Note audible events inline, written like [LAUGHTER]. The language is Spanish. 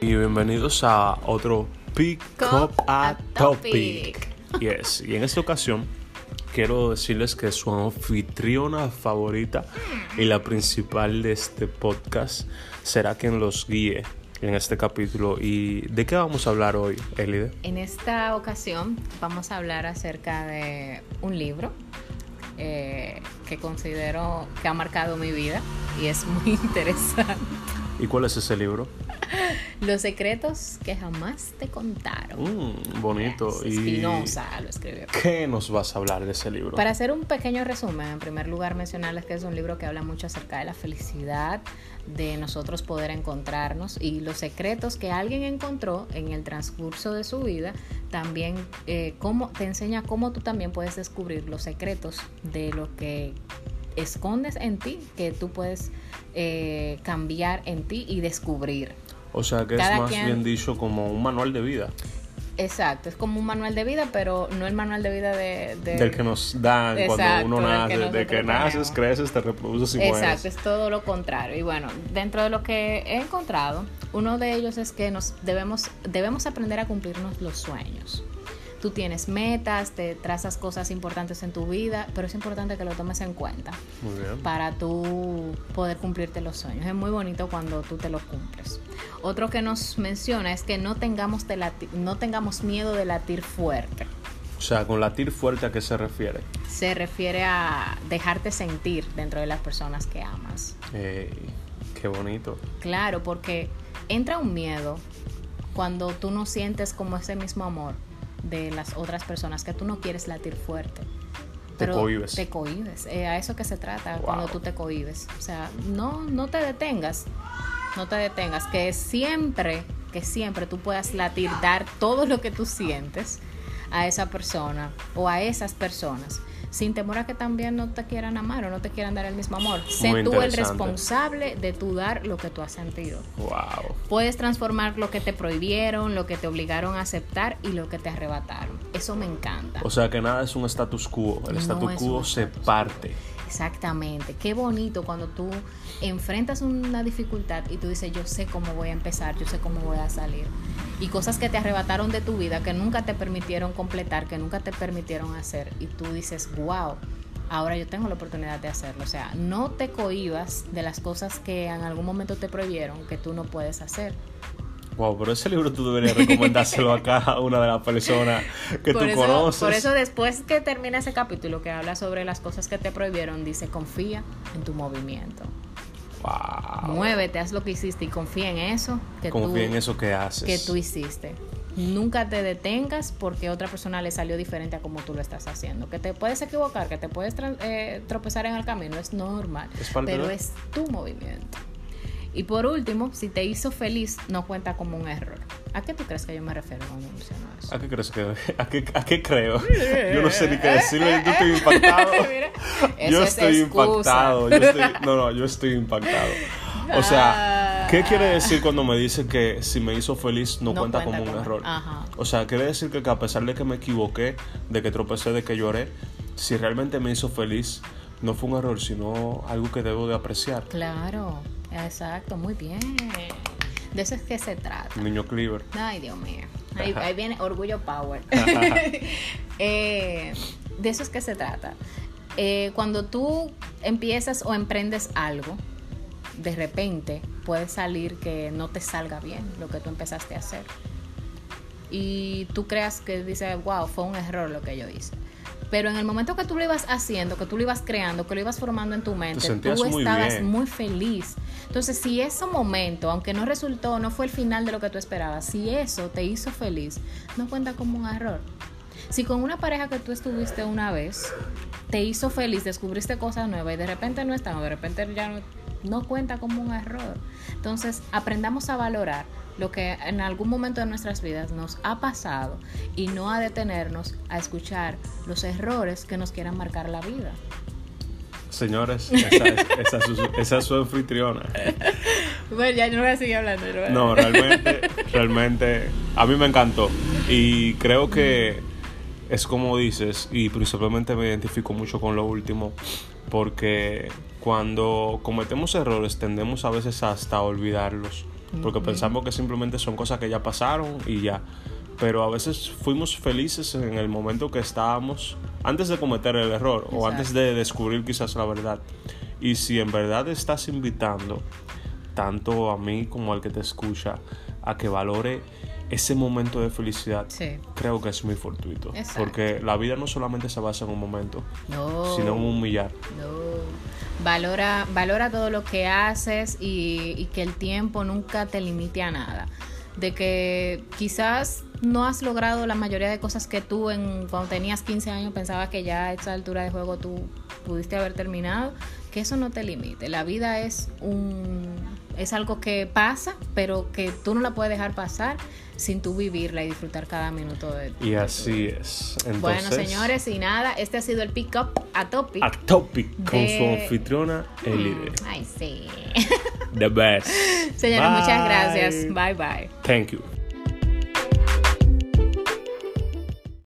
Y bienvenidos a otro Pick Up a Topic. [LAUGHS] Yes, y en esta ocasión quiero decirles que su anfitriona favorita y la principal de este podcast será quien los guíe en este capítulo. ¿Y de qué vamos a hablar hoy, Elide? En esta ocasión vamos a hablar acerca de un libro eh, que considero que ha marcado mi vida y es muy [LAUGHS] interesante. ¿Y cuál es ese libro? [LAUGHS] Los secretos que jamás te contaron. Mm, bonito. Yes, Espinosa lo escribió. ¿Qué nos vas a hablar de ese libro? Para hacer un pequeño resumen, en primer lugar mencionarles que es un libro que habla mucho acerca de la felicidad, de nosotros poder encontrarnos y los secretos que alguien encontró en el transcurso de su vida, también eh, cómo, te enseña cómo tú también puedes descubrir los secretos de lo que escondes en ti, que tú puedes eh, cambiar en ti y descubrir. O sea que Cada es más quien- bien dicho como un manual de vida. Exacto, es como un manual de vida, pero no el manual de vida de... de- Del que nos dan Exacto, cuando uno que nace. de que naces, creces, te reproduces y mueres. Exacto, es todo lo contrario. Y bueno, dentro de lo que he encontrado, uno de ellos es que nos debemos, debemos aprender a cumplirnos los sueños. Tú tienes metas, te trazas cosas importantes en tu vida, pero es importante que lo tomes en cuenta Muy bien. para tú poder cumplirte los sueños. Es muy bonito cuando tú te los cumples. Otro que nos menciona es que no tengamos, de lati- no tengamos miedo de latir fuerte. O sea, con latir fuerte a qué se refiere. Se refiere a dejarte sentir dentro de las personas que amas. Ey, qué bonito. Claro, porque entra un miedo cuando tú no sientes como ese mismo amor de las otras personas, que tú no quieres latir fuerte. Te cohibes. Te cohibes. Eh, a eso que se trata Wow. cuando tú te cohibes. O sea, no, no te detengas. No te detengas. Que siempre, que siempre tú puedas latir, dar todo lo que tú sientes a esa persona o a esas personas. Sin temor a que también no te quieran amar o no te quieran dar el mismo amor. Sé tú el responsable de tú dar lo que tú has sentido. Wow. Puedes transformar lo que te prohibieron, lo que te obligaron a aceptar y lo que te arrebataron. Eso me encanta. O sea que nada es un status quo. El No status quo se status quo. Exactamente. Qué bonito cuando tú enfrentas una dificultad y tú dices, yo sé cómo voy a empezar, yo sé cómo voy a salir. Y cosas que te arrebataron de tu vida, que nunca te permitieron completar, que nunca te permitieron hacer. Y tú dices, wow, ahora yo tengo la oportunidad de hacerlo. O sea, no te cohibas de las cosas que en algún momento te prohibieron, que tú no puedes hacer. Wow, pero ese libro tú deberías recomendárselo a cada una de las personas que por tú eso, conoces. Por eso después que termina ese capítulo que habla sobre las cosas que te prohibieron, dice, confía en tu movimiento. Wow. Muévete, haz lo que hiciste y confía en eso que, Confía tú, en eso que haces. que tú hiciste. Nunca te detengas porque a otra persona le salió diferente a como tú lo estás haciendo. Que te puedes equivocar, que te puedes eh, tropezar en el camino, es normal. Es pero es tu movimiento. Y por último, si te hizo feliz, no cuenta como un error. ¿A qué tú crees que yo me refiero cuando menciono eso? ¿A qué crees que.? ¿A qué, a qué creo? [LAUGHS] Yo no sé ni qué decirle. Yo estoy impactado. [LAUGHS] Mira, yo estoy impactado. Yo estoy, [LAUGHS] no, no, yo estoy impactado. O sea, ¿qué quiere decir cuando me dice que si me hizo feliz no, No cuenta, cuenta como un error? ajá. O sea, quiere decir que, que a pesar de que me equivoqué, de que tropecé, de que lloré, si realmente me hizo feliz, no fue un error, sino algo que debo de apreciar. Claro, exacto, muy bien. De eso es que se trata. Niño Cleaver. Ay, Dios mío. Ahí, ahí viene Orgullo Power. [LAUGHS] Eh, de eso es que se trata. Eh, cuando tú empiezas o emprendes algo, de repente puede salir que no te salga bien lo que tú empezaste a hacer. Y tú creas que dices, wow, fue un error lo que yo hice. Pero en el momento que tú lo ibas haciendo, que tú lo ibas creando, que lo ibas formando en tu mente, tú estabas muy feliz. Entonces, si ese momento, aunque no resultó, no fue el final de lo que tú esperabas, si eso te hizo feliz, no cuenta como un error. Si con una pareja que tú estuviste una vez te hizo feliz, descubriste cosas nuevas y de repente no están, o de repente ya no, no cuenta como un error. Entonces, aprendamos a valorar lo que en algún momento de nuestras vidas nos ha pasado y no a detenernos a escuchar los errores que nos quieran marcar la vida. Señores, esa es, esa su, esa es su anfitriona. Bueno, ya no voy a seguir hablando. No, realmente, realmente, a mí me encantó. Y creo que es como dices, y principalmente me identifico mucho con lo último, porque cuando cometemos errores tendemos a veces hasta a olvidarlos. Porque pensamos que simplemente son cosas que ya pasaron y ya. Pero a veces fuimos felices en el momento que estábamos, antes de cometer el error o antes de descubrir quizás la verdad. Y si en verdad estás invitando tanto a mí como al que te escucha a que valore ese momento de felicidad, creo que es muy fortuito. Porque la vida no solamente se basa en un momento, sino en un millar. Valora, valora todo lo que haces y, y que el tiempo nunca te limite a nada. De que quizás no has logrado la mayoría de cosas que tú en, cuando tenías 15 años pensabas que ya a esta altura de juego tú pudiste haber terminado, que eso no te limite. La vida es un es algo que pasa, pero que tú no la puedes dejar pasar sin tú vivirla y disfrutar cada minuto de Y así es. bueno, señores, y nada, este ha sido el Pick Up a Topic. A Topic con su anfitriona Elide. Ay, sí. The best. [LAUGHS] Señores, muchas gracias. Bye bye. Thank you.